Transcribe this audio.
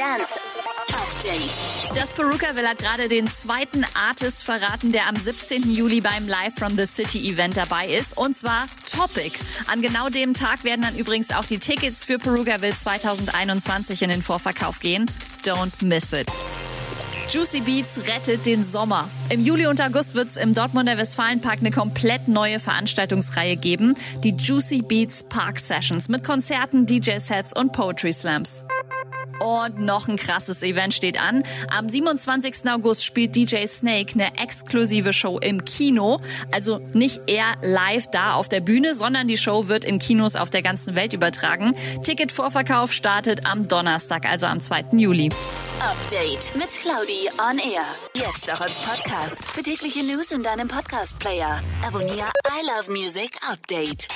Dance Update. Das Peruka-Will hat gerade den zweiten Artist verraten, der am 17. Juli beim Live from the City Event dabei ist. Und zwar Topic. An genau dem Tag werden dann übrigens auch die Tickets für Peruka-Will 2021 in den Vorverkauf gehen. Don't miss it. Juicy Beats rettet den Sommer. Im Juli und August wird es im Dortmunder Westfalenpark eine komplett neue Veranstaltungsreihe geben. Die Juicy Beats Park Sessions mit Konzerten, DJ-Sets und Poetry Slams. Und noch ein krasses Event steht an. Am 27. August spielt DJ Snake eine exklusive Show im Kino. Also nicht er live da auf der Bühne, sondern die Show wird in Kinos auf der ganzen Welt übertragen. Ticketvorverkauf startet am Donnerstag, also am 2. Juli. Update mit Claudi on Air. Jetzt auch als Podcast. Für tägliche News in deinem Podcast-Player. Abonniere I Love Music Update.